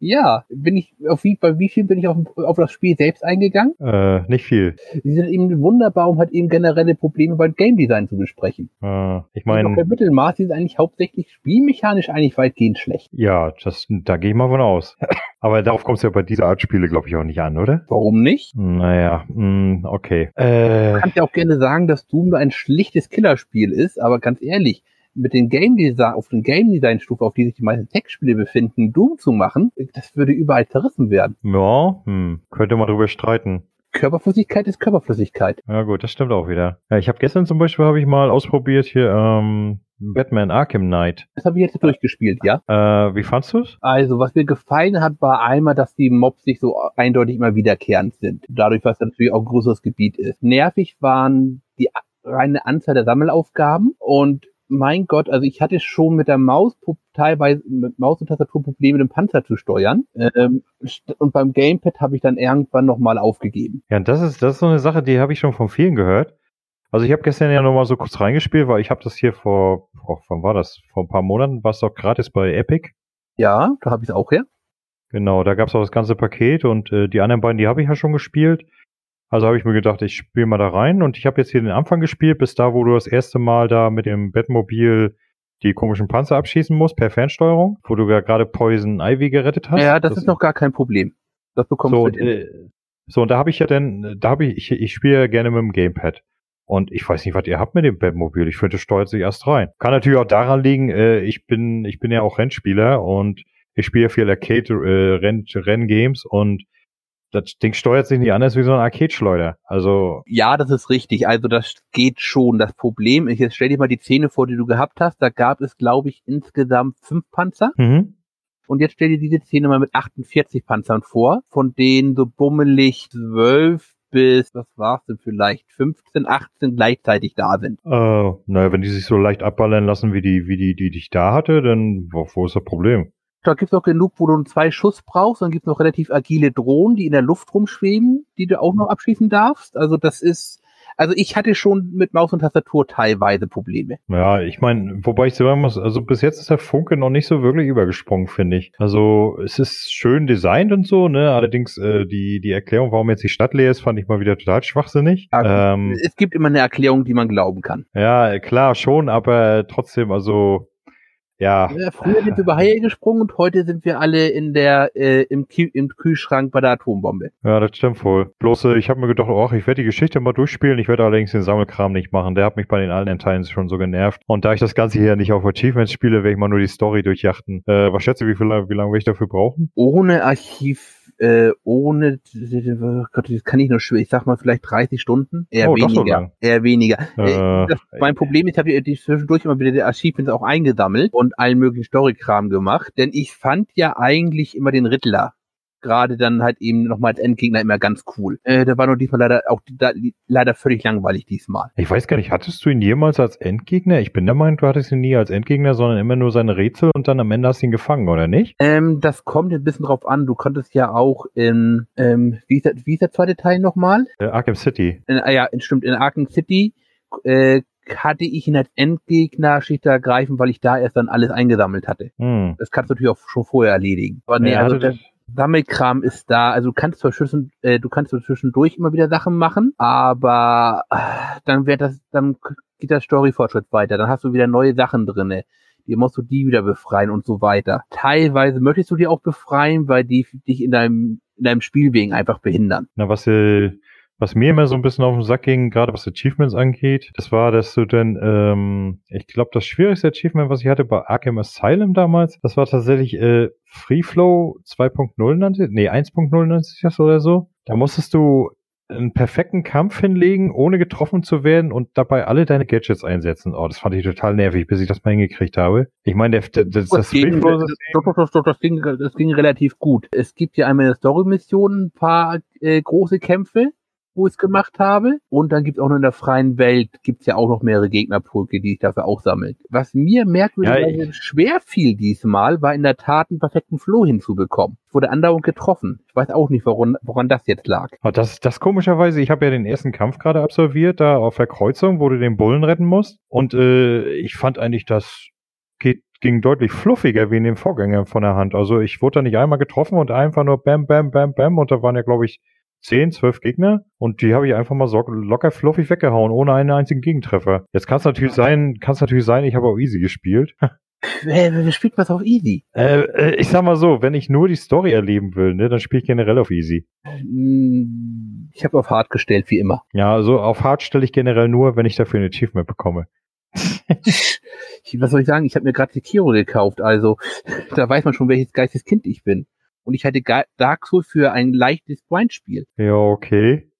Ja, bin ich auf wie bei wie viel bin ich auf, auf das Spiel selbst eingegangen? Äh, nicht viel. Sie sind eben wunderbar, um halt eben generelle Probleme beim Game Design zu besprechen. Äh, ich meine, der Mittelmaß ist eigentlich hauptsächlich spielmechanisch eigentlich weitgehend schlecht. Ja, das, da gehe ich mal von aus. Aber darauf kommt es ja bei dieser Art Spiele, glaube ich, auch nicht an, oder? Warum nicht? Naja, mh, hm, okay. Äh, du kannst ja auch gerne sagen, dass Doom nur ein schlichtes Killerspiel ist, aber ganz ehrlich, mit den Game Design, auf den Game Design Stufe, auf die sich die meisten Tech-Spiele befinden, Doom zu machen, das würde überall zerrissen werden. Ja, hm, könnte man drüber streiten. Körperflüssigkeit ist Körperflüssigkeit. Ja gut, das stimmt auch wieder. Ja, ich habe gestern zum Beispiel habe ich mal ausprobiert hier ähm, Batman Arkham Knight. Das habe ich jetzt durchgespielt, ja. Äh, wie fandst du's? Also, was mir gefallen hat, war einmal, dass die Mobs nicht so eindeutig immer wiederkehrend sind. Dadurch, was natürlich auch ein größeres Gebiet ist. Nervig waren die reine Anzahl der Sammelaufgaben und mein Gott, also ich hatte schon mit der Maus teilweise mit Maus und Tastatur Probleme, den Panzer zu steuern. Ähm, und beim Gamepad habe ich dann irgendwann nochmal aufgegeben. Ja, das ist, das ist so eine Sache, die habe ich schon von vielen gehört. Also ich habe gestern ja nochmal so kurz reingespielt, weil ich habe das hier vor, vor, wann war das? Vor ein paar Monaten war es doch gratis bei Epic. Ja, da habe ich es auch her. Genau, da gab es auch das ganze Paket und äh, die anderen beiden, die habe ich ja schon gespielt. Also habe ich mir gedacht, ich spiele mal da rein und ich habe jetzt hier den Anfang gespielt, bis da, wo du das erste Mal da mit dem Bettmobil die komischen Panzer abschießen musst per Fernsteuerung, wo du ja gerade Poison Ivy gerettet hast. Ja, das, das ist noch gar kein Problem. Das bekommst so, du. Äh, so, und da habe ich ja dann, da habe ich, ich, ich spiele ja gerne mit dem Gamepad. Und ich weiß nicht, was ihr habt mit dem Bettmobil. Ich finde, es steuert sich erst rein. Kann natürlich auch daran liegen, äh, ich bin, ich bin ja auch Rennspieler und ich spiele viel Arcade äh, Renn, Renngames und das Ding steuert sich nicht anders wie so ein Arcade-Schleuder. Also. Ja, das ist richtig. Also das geht schon. Das Problem ist, jetzt stell dir mal die Szene vor, die du gehabt hast. Da gab es, glaube ich, insgesamt fünf Panzer. Mhm. Und jetzt stell dir diese Szene mal mit 48 Panzern vor, von denen so bummelig zwölf bis, was war's denn vielleicht, 15, 18 gleichzeitig da sind. Äh, naja, wenn die sich so leicht abballern lassen, wie die, wie die, die dich da hatte, dann wo, wo ist das Problem? Da gibt's auch genug, wo du zwei Schuss brauchst. Dann gibt's noch relativ agile Drohnen, die in der Luft rumschweben, die du auch noch abschießen darfst. Also das ist, also ich hatte schon mit Maus und Tastatur teilweise Probleme. Ja, ich meine, wobei ich sagen muss, also bis jetzt ist der Funke noch nicht so wirklich übergesprungen, finde ich. Also es ist schön designt und so, ne? Allerdings äh, die die Erklärung, warum jetzt die Stadt leer ist, fand ich mal wieder total schwachsinnig. Ja, ähm, es gibt immer eine Erklärung, die man glauben kann. Ja, klar schon, aber trotzdem, also ja. ja früher sind wir über Haie gesprungen und heute sind wir alle in der äh, im, im Kühlschrank bei der Atombombe. Ja, das stimmt wohl. Bloß äh, ich habe mir gedacht, oh, ich werde die Geschichte mal durchspielen. Ich werde allerdings den Sammelkram nicht machen. Der hat mich bei den alten Teilen schon so genervt. Und da ich das Ganze hier nicht auf Achievements spiele, werde ich mal nur die Story durchjachten. Äh, was schätze, wie, viel, wie lange werde ich dafür brauchen? Ohne Archiv äh, ohne, oh Gott, das kann ich nur schwer, ich sag mal vielleicht 30 Stunden, eher Oh, so weniger, lang. eher weniger. Äh, Äh, das, mein Problem ist, ich habe die zwischendurch immer wieder die Achievements auch eingesammelt und allen möglichen Story-Kram gemacht, denn ich fand ja eigentlich immer den Riddler gerade dann halt eben nochmal als Endgegner immer ganz cool. Äh, der war nur diesmal leider auch da, leider völlig langweilig diesmal. ich weiß gar nicht, hattest du ihn jemals als Endgegner? Ich bin der Meinung, du hattest ihn nie als Endgegner, sondern immer nur seine Rätsel und dann am Ende hast du ihn gefangen, oder nicht? Ähm, das kommt ein bisschen drauf an. Du konntest ja auch in, ähm, wie ist der, wie ist der zweite Teil nochmal? Äh, Arkham City. In, ah ja, stimmt, in Arkham City äh, hatte ich ihn als Endgegner schlicht ergreifen, weil ich da erst dann alles eingesammelt hatte. Hm. Das kannst du natürlich auch schon vorher erledigen. Aber nee, also das- Sammelkram ist da. Also du kannst zwar zwischen, äh, du kannst zwischendurch immer wieder Sachen machen, aber äh, dann wird das, dann geht der Story-Fortschritt weiter. Dann hast du wieder neue Sachen drinne. Die musst du die wieder befreien und so weiter. Teilweise möchtest du die auch befreien, weil die dich in deinem, in deinem Spielwegen einfach behindern. Na, was, äh, was mir immer so ein bisschen auf den Sack ging, gerade was Achievements angeht, das war, dass du dann, ähm, ich glaube, das schwierigste Achievement, was ich hatte bei Arkham Asylum damals, das war tatsächlich äh, Free Flow 2.0 nannte, nee, 1.0 nannte sich das oder so. Da musstest du einen perfekten Kampf hinlegen, ohne getroffen zu werden und dabei alle deine Gadgets einsetzen. Oh, das fand ich total nervig, bis ich das mal hingekriegt habe. Ich meine, der, der, das, das ging, doch, doch, doch, doch, das, ging, das ging relativ gut. Es gibt ja einmal in der Story-Mission ein paar äh, große Kämpfe, wo ich es gemacht habe. Und dann gibt es auch noch in der freien Welt, gibt es ja auch noch mehrere Gegnerpulke, die ich dafür auch sammeln. Was mir merkwürdigerweise Ja, schwer fiel diesmal, war in der Tat einen perfekten Flow hinzubekommen. Ich wurde andauernd getroffen. Ich weiß auch nicht, woran, woran das jetzt lag. Oh, das, das komischerweise, ich habe ja den ersten Kampf gerade absolviert, da auf der Kreuzung, wo du den Bullen retten musst. Und äh, ich fand eigentlich, das geht, ging deutlich fluffiger wie in den Vorgängern von der Hand. Also ich wurde da nicht einmal getroffen und einfach nur bam, bam, bam, bam. Und da waren ja, glaube ich, 10, 12 Gegner. Und die habe ich einfach mal so locker fluffig weggehauen, ohne einen einzigen Gegentreffer. Jetzt kann es natürlich sein, kann es natürlich sein, ich habe auch easy gespielt. Wer, spielt was auf Easy? äh, äh, ich sag mal so, wenn ich nur die Story erleben will, ne, dann spiele ich generell auf easy. Hm, Ich habe auf Hard gestellt, wie immer. Ja, also auf hart stelle ich generell nur, wenn ich dafür ein Achievement bekomme. Was soll ich sagen? Ich habe mir gerade Sekiro gekauft, also da weiß man schon, welches geistes Kind ich bin. Und ich halte Dark Souls für ein leichtes Grindspiel. Ja, okay.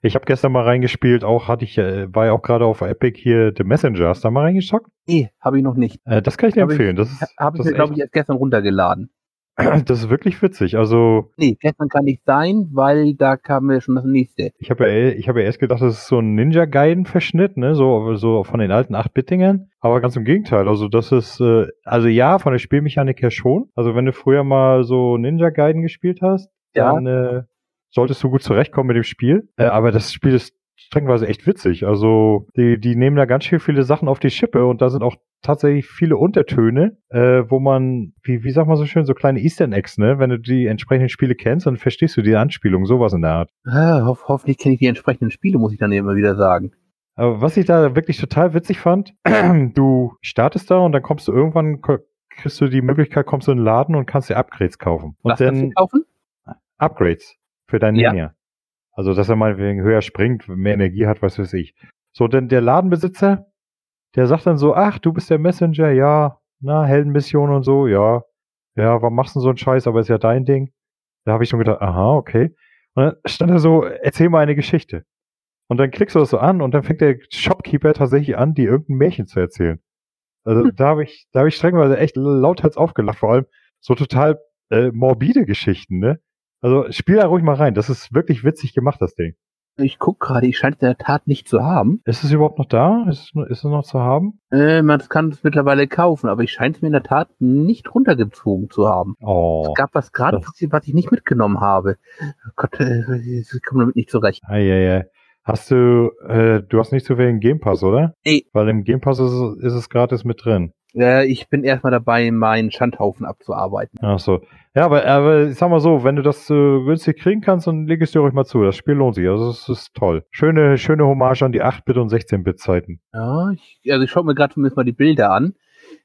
Ich habe gestern mal reingespielt, auch hatte ich, äh, war ja auch gerade auf Epic hier The Messenger. Hast du da mal reingeschockt? Nee, habe ich noch nicht. Äh, das kann ich dir Hab ich- empfehlen. das ist, Habe ich glaube ich, erst gestern runtergeladen. das ist wirklich witzig. Also Nee, gestern kann nicht sein, weil da kam mir schon das nächste. ich habe ja, ich habe ja erst gedacht, das ist so ein Ninja Gaiden Verschnitt, ne, so so von den alten 8-Bit-Dingern. Aber ganz im Gegenteil. Also das ist, äh, also ja, von der Spielmechanik her schon. Also wenn du früher mal so Ninja Gaiden gespielt hast, Ja. dann äh, solltest du gut zurechtkommen mit dem Spiel. Äh, aber das Spiel ist strengweise echt witzig. Also die, die nehmen da ganz schön viele Sachen auf die Schippe und da sind auch tatsächlich viele Untertöne, äh, wo man, wie, wie sagt man so schön, so kleine Easter Eggs, ne? Wenn du die entsprechenden Spiele kennst, dann verstehst du die Anspielung, sowas in der Art. Ah, hoff, hoffentlich kenne ich die entsprechenden Spiele, muss ich dann immer wieder sagen. Aber was ich da wirklich total witzig fand, du startest da und dann kommst du irgendwann, kriegst du die Möglichkeit, kommst du in den Laden und kannst dir Upgrades kaufen. Und Was kannst du dann kaufen? Upgrades für deinen Ja. Ninja. Also, dass er meinetwegen höher springt, mehr Energie hat, was weiß ich. So, denn der Ladenbesitzer, der sagt dann so, ach, du bist der Messenger, ja, na, Heldenmission und so, ja. Ja, warum machst du so einen Scheiß, aber ist ja dein Ding. Da habe ich schon gedacht, aha, okay. Und dann stand er so, erzähl mal eine Geschichte. Und dann klickst du das so an und dann fängt der Shopkeeper tatsächlich an, dir irgendein Märchen zu erzählen. Also Hm. da habe ich, da habe ich strengweise echt lauthals aufgelacht, vor allem so total äh, morbide Geschichten, ne? Also spiel da ruhig mal rein. Das ist wirklich witzig gemacht, das Ding. Ich guck gerade, ich scheine es in der Tat nicht zu haben. Ist es überhaupt noch da? Ist es, ist es noch zu haben? Äh, man kann es mittlerweile kaufen, aber ich scheine es mir in der Tat nicht runtergezogen zu haben. Oh. Es gab was gerade, was ich- nicht mitgenommen habe. Oh Gott, äh, ich komme damit nicht zurecht. Eieiei. Hast du, äh, du hast nicht zufällig einen Game Pass, oder? Nee. Weil im Game Pass ist, es- ist es gratis mit drin. Äh, ich bin erstmal dabei, meinen Schandhaufen abzuarbeiten. Ach so. Ja, aber, aber ich sag mal so, wenn du das äh, günstig kriegen kannst, dann leg es dir ruhig mal zu. Das Spiel lohnt sich. Also es ist toll. Schöne, schöne Hommage an die 8-Bit und 16-Bit-Zeiten. Ja, ich, also ich schaue mir gerade zumindest mal die Bilder an.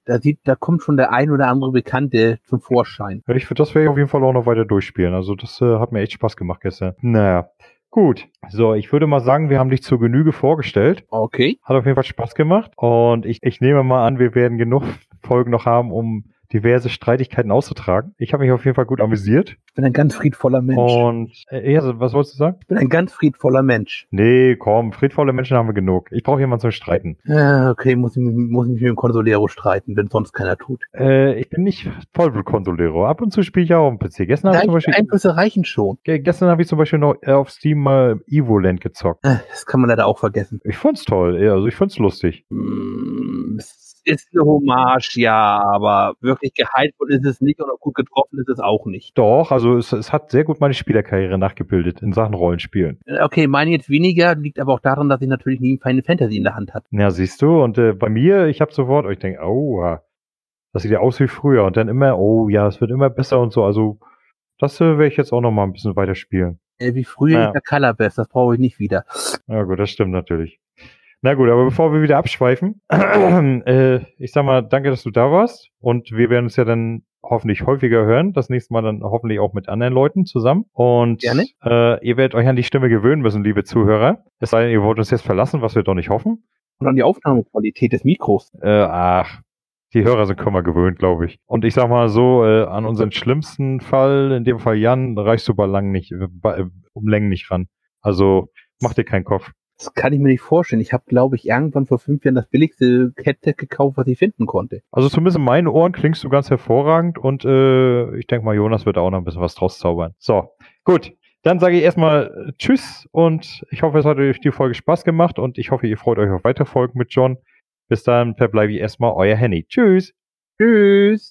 Da sieht, da kommt schon der ein oder andere Bekannte zum Vorschein. Ich das werde ich auf jeden Fall auch noch weiter durchspielen. Also das äh, hat mir echt Spaß gemacht gestern. Naja. Gut. So, ich würde mal sagen, wir haben dich zur Genüge vorgestellt. Okay. Hat auf jeden Fall Spaß gemacht. Und ich, ich nehme mal an, wir werden genug Folgen noch haben, um diverse Streitigkeiten auszutragen. Ich habe mich auf jeden Fall gut amüsiert. Ich bin ein ganz friedvoller Mensch. Und äh, ja, was wolltest du sagen? Ich bin ein ganz friedvoller Mensch. Nee, komm, friedvolle Menschen haben wir genug. Ich brauche jemanden zum Streiten. Ja, okay, muss ich, muss ich mich mit dem Consolero streiten, wenn sonst keiner tut. Äh, ich bin nicht Vollblut-Consolero. Ab und zu spiele ich ja auch am PC. Gestern habe ich zum Beispiel, Einflüsse reichen schon. ge- gestern habe ich zum Beispiel noch äh, auf Steam mal Evoland gezockt. Äh, Das kann man leider auch vergessen. Ich fand's toll. Ja, also ich fand's lustig. Mm, ist eine Hommage, ja, aber wirklich gehypt ist es nicht und auch gut getroffen ist es auch nicht. Doch, also es, es hat sehr gut meine Spielerkarriere nachgebildet in Sachen Rollenspielen. Äh, Okay, meine jetzt weniger, liegt aber auch daran, dass ich natürlich nie Final Fantasy in der Hand hatte. Ja, siehst du, und äh, bei mir, ich habe sofort, ich denke, oh, das sieht ja aus wie früher. Und dann immer, oh ja, es wird immer besser und so. Also das äh, werde ich jetzt auch noch mal ein bisschen weiter spielen. Äh, Wie früher Ja. in der Colorbest, das brauche ich nicht wieder. Ja gut, das stimmt natürlich. Na gut, aber bevor wir wieder abschweifen, äh, ich sag mal, danke, dass du da warst. Und wir werden uns ja dann hoffentlich häufiger hören. Das nächste Mal dann hoffentlich auch mit anderen Leuten zusammen. Und Gerne. Äh, ihr werdet euch an die Stimme gewöhnen müssen, liebe Zuhörer. Es sei denn, ihr wollt uns jetzt verlassen, was wir doch nicht hoffen. Und an die Aufnahmequalität des Mikros. Äh, ach, die Hörer sind kaum mal gewöhnt, glaube ich. Und ich sag mal so, äh, an unseren schlimmsten Fall, in dem Fall Jan, reichst du bei lang nicht, äh, bei, äh, um Längen nicht ran. Also mach dir keinen Kopf. Das kann ich mir nicht vorstellen. Ich habe, glaube ich, irgendwann vor fünf Jahren das billigste Headset gekauft, was ich finden konnte. Also zumindest in meinen Ohren klingst du ganz hervorragend und äh, ich denke mal, Jonas wird auch noch ein bisschen was draus zaubern. So, gut. Dann sage ich erstmal äh, Tschüss und ich hoffe, es hat euch die Folge Spaß gemacht und ich hoffe, ihr freut euch auf weitere Folgen mit John. Bis dann verbleibe ich erstmal euer Henny. Tschüss. Tschüss.